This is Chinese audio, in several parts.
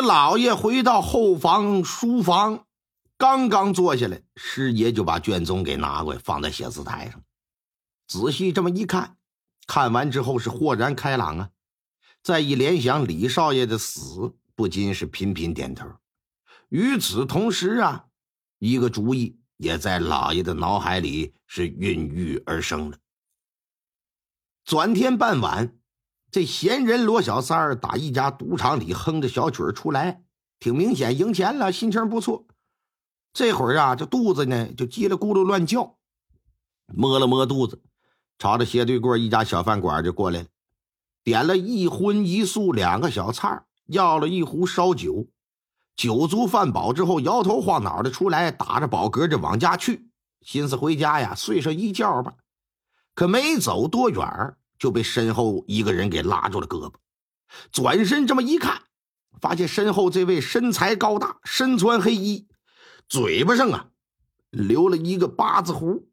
这老爷回到后房书房，刚刚坐下来，师爷就把卷宗给拿过来，放在写字台上。仔细这么一看，看完之后是豁然开朗啊！再一联想李少爷的死，不禁是频频点头。与此同时啊，一个主意也在老爷的脑海里是孕育而生了。转天傍晚，这闲人罗小三儿打一家赌场里哼着小曲儿出来，挺明显赢钱了，心情不错。这会儿啊，这肚子呢就叽里咕噜乱叫，摸了摸肚子，朝着斜对过一家小饭馆就过来了，点了一荤一素两个小菜，要了一壶烧酒。酒足饭饱之后，摇头晃脑的出来，打着饱嗝就往家去，心思回家呀，睡上一觉吧。可没走多远就被身后一个人给拉住了胳膊，转身这么一看，发现身后这位身材高大，身穿黑衣，嘴巴上啊留了一个八字胡。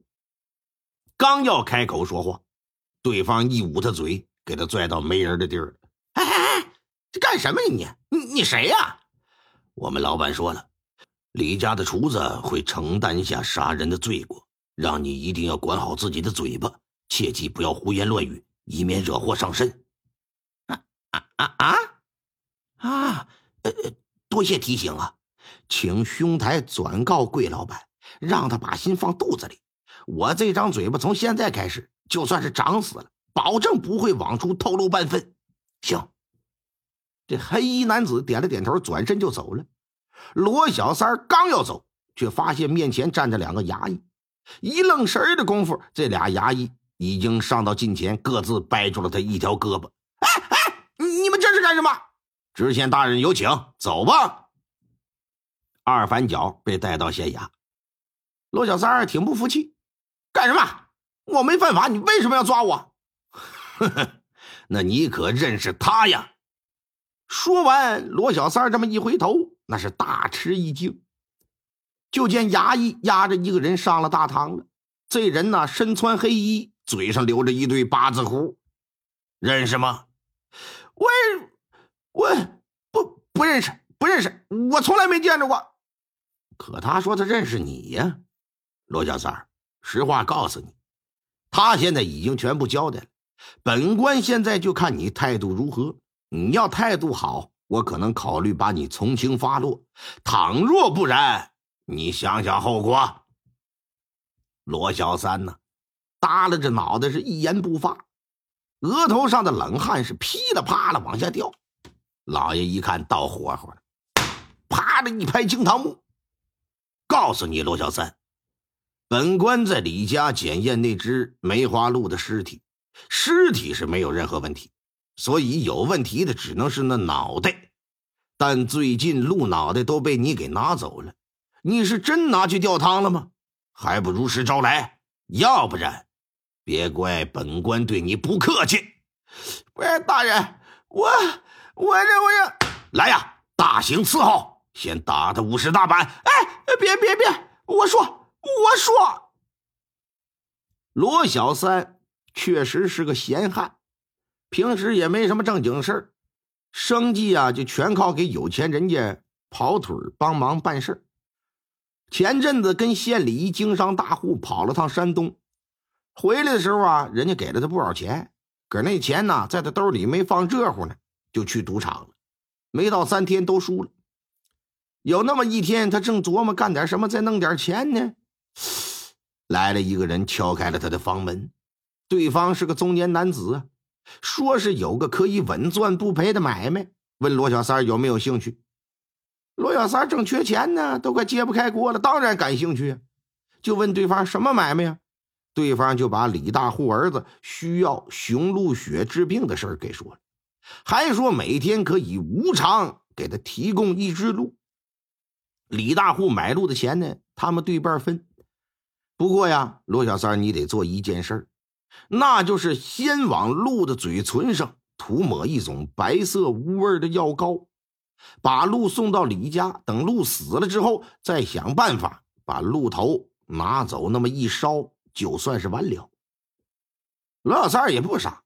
刚要开口说话，对方一捂他嘴，给他拽到没人的地儿。哎哎哎，这干什么呀你？你你谁呀？我们老板说了，李家的厨子会承担下杀人的罪过，让你一定要管好自己的嘴巴。切记不要胡言乱语，以免惹祸上身。啊啊啊啊！啊，呃，多谢提醒啊，请兄台转告贵老板，让他把心放肚子里。我这张嘴巴从现在开始，就算是长死了，保证不会往出透露半分。行。这黑衣男子点了点头，转身就走了。罗小三刚要走，却发现面前站着两个衙役。一愣神的功夫，这俩衙役。已经上到近前，各自掰住了他一条胳膊。哎哎，你们这是干什么？知县大人有请，走吧。二反脚被带到县衙，罗小三儿挺不服气，干什么？我没犯法，你为什么要抓我？呵呵，那你可认识他呀？说完，罗小三儿这么一回头，那是大吃一惊，就见衙役押着一个人上了大堂了。这人呢，身穿黑衣。嘴上留着一对八字胡，认识吗？我我不不认识，不认识，我从来没见着过。可他说他认识你呀，罗小三儿。实话告诉你，他现在已经全部交代了。本官现在就看你态度如何。你要态度好，我可能考虑把你从轻发落；倘若不然，你想想后果。罗小三呢？耷拉着脑袋，是一言不发，额头上的冷汗是噼里啪啦往下掉。老爷一看到火候了，啪的一拍惊堂木，告诉你罗小三，本官在李家检验那只梅花鹿的尸体，尸体是没有任何问题，所以有问题的只能是那脑袋。但最近鹿脑袋都被你给拿走了，你是真拿去吊汤了吗？还不如实招来，要不然。别怪本官对你不客气，喂，大人，我我这我这来呀，大刑伺候，先打他五十大板。哎，别别别，我说我说，罗小三确实是个闲汉，平时也没什么正经事儿，生计啊就全靠给有钱人家跑腿帮忙办事前阵子跟县里一经商大户跑了趟山东。回来的时候啊，人家给了他不少钱，可那钱呢，在他兜里没放热乎呢，就去赌场了。没到三天都输了。有那么一天，他正琢磨干点什么，再弄点钱呢，来了一个人敲开了他的房门。对方是个中年男子，说是有个可以稳赚不赔的买卖，问罗小三有没有兴趣。罗小三正缺钱呢，都快揭不开锅了，当然感兴趣，就问对方什么买卖呀？对方就把李大户儿子需要雄鹿血治病的事儿给说了，还说每天可以无偿给他提供一只鹿。李大户买鹿的钱呢，他们对半分。不过呀，罗小三你得做一件事那就是先往鹿的嘴唇上涂抹一种白色无味的药膏，把鹿送到李家，等鹿死了之后，再想办法把鹿头拿走，那么一烧。就算是完了，罗小三也不傻，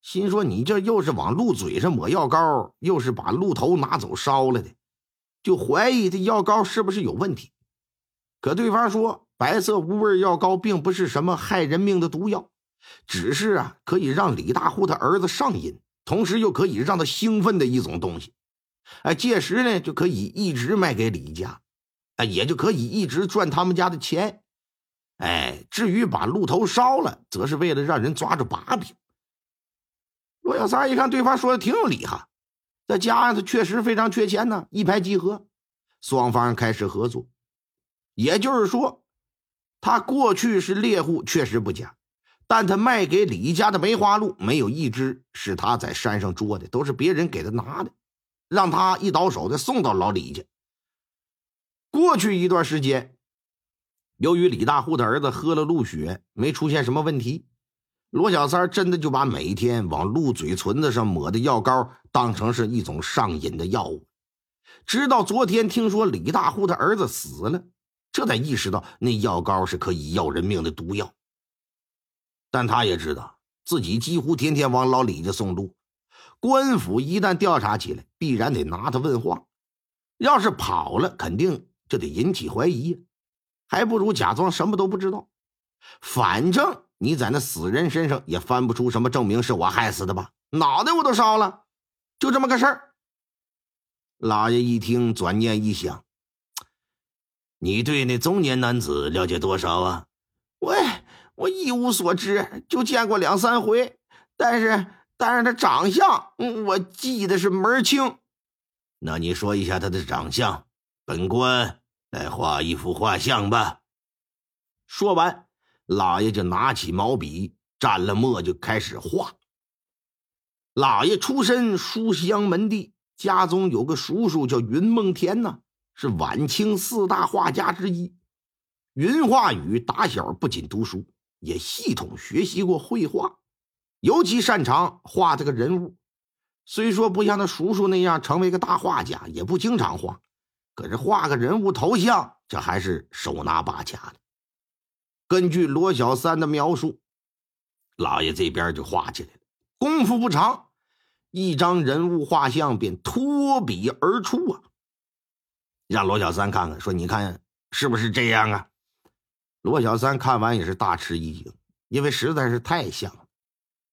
心说你这又是往鹿嘴上抹药膏，又是把鹿头拿走烧了的，就怀疑这药膏是不是有问题。可对方说，白色无味药膏并不是什么害人命的毒药，只是啊可以让李大户他儿子上瘾，同时又可以让他兴奋的一种东西。哎，届时呢就可以一直卖给李家，哎，也就可以一直赚他们家的钱。至于把鹿头烧了，则是为了让人抓住把柄。罗小三一看对方说的挺有理哈，再加上他确实非常缺钱呢，一拍即合，双方开始合作。也就是说，他过去是猎户，确实不假，但他卖给李家的梅花鹿没有一只是他在山上捉的，都是别人给他拿的，让他一倒手的送到老李家。过去一段时间，由于李大户的儿子喝了鹿血，没出现什么问题。罗小三真的就把每天往鹿嘴唇子上抹的药膏当成是一种上瘾的药物，直到昨天听说李大户的儿子死了，这才意识到那药膏是可以要人命的毒药。但他也知道自己几乎天天往老李家送鹿，官府一旦调查起来，必然得拿他问话。要是跑了，肯定就得引起怀疑，还不如假装什么都不知道，反正。你在那死人身上也翻不出什么证明是我害死的吧？脑袋我都烧了，就这么个事儿。老爷一听，转念一想：“你对那中年男子了解多少啊？”“喂，我一无所知，就见过两三回。但是，但是他长相，嗯我记得是门清。那你说一下他的长相，本官来画一幅画像吧。”说完。老爷就拿起毛笔，蘸了墨就开始画。老爷出身书香门第，家中有个叔叔叫云梦田呢，是晚清四大画家之一。云画宇打小不仅读书，也系统学习过绘画，尤其擅长画这个人物。虽说不像他叔叔那样成为个大画家，也不经常画，可是画个人物头像，这还是手拿把掐的。根据罗小三的描述，老爷这边就画起来了。功夫不长，一张人物画像便脱笔而出啊！让罗小三看看，说：“你看是不是这样啊？”罗小三看完也是大吃一惊，因为实在是太像了，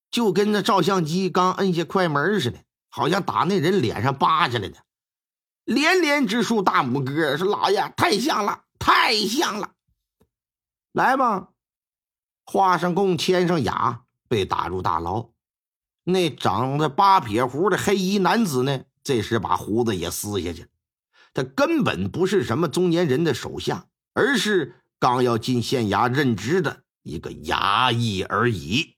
就跟那照相机刚摁下快门似的，好像打那人脸上扒下来的。连连直竖大拇哥，说：“老爷太像了，太像了！”来吧，画上供，签上雅，被打入大牢。那长着八撇胡的黑衣男子呢？这时把胡子也撕下去。他根本不是什么中年人的手下，而是刚要进县衙任职的一个衙役而已。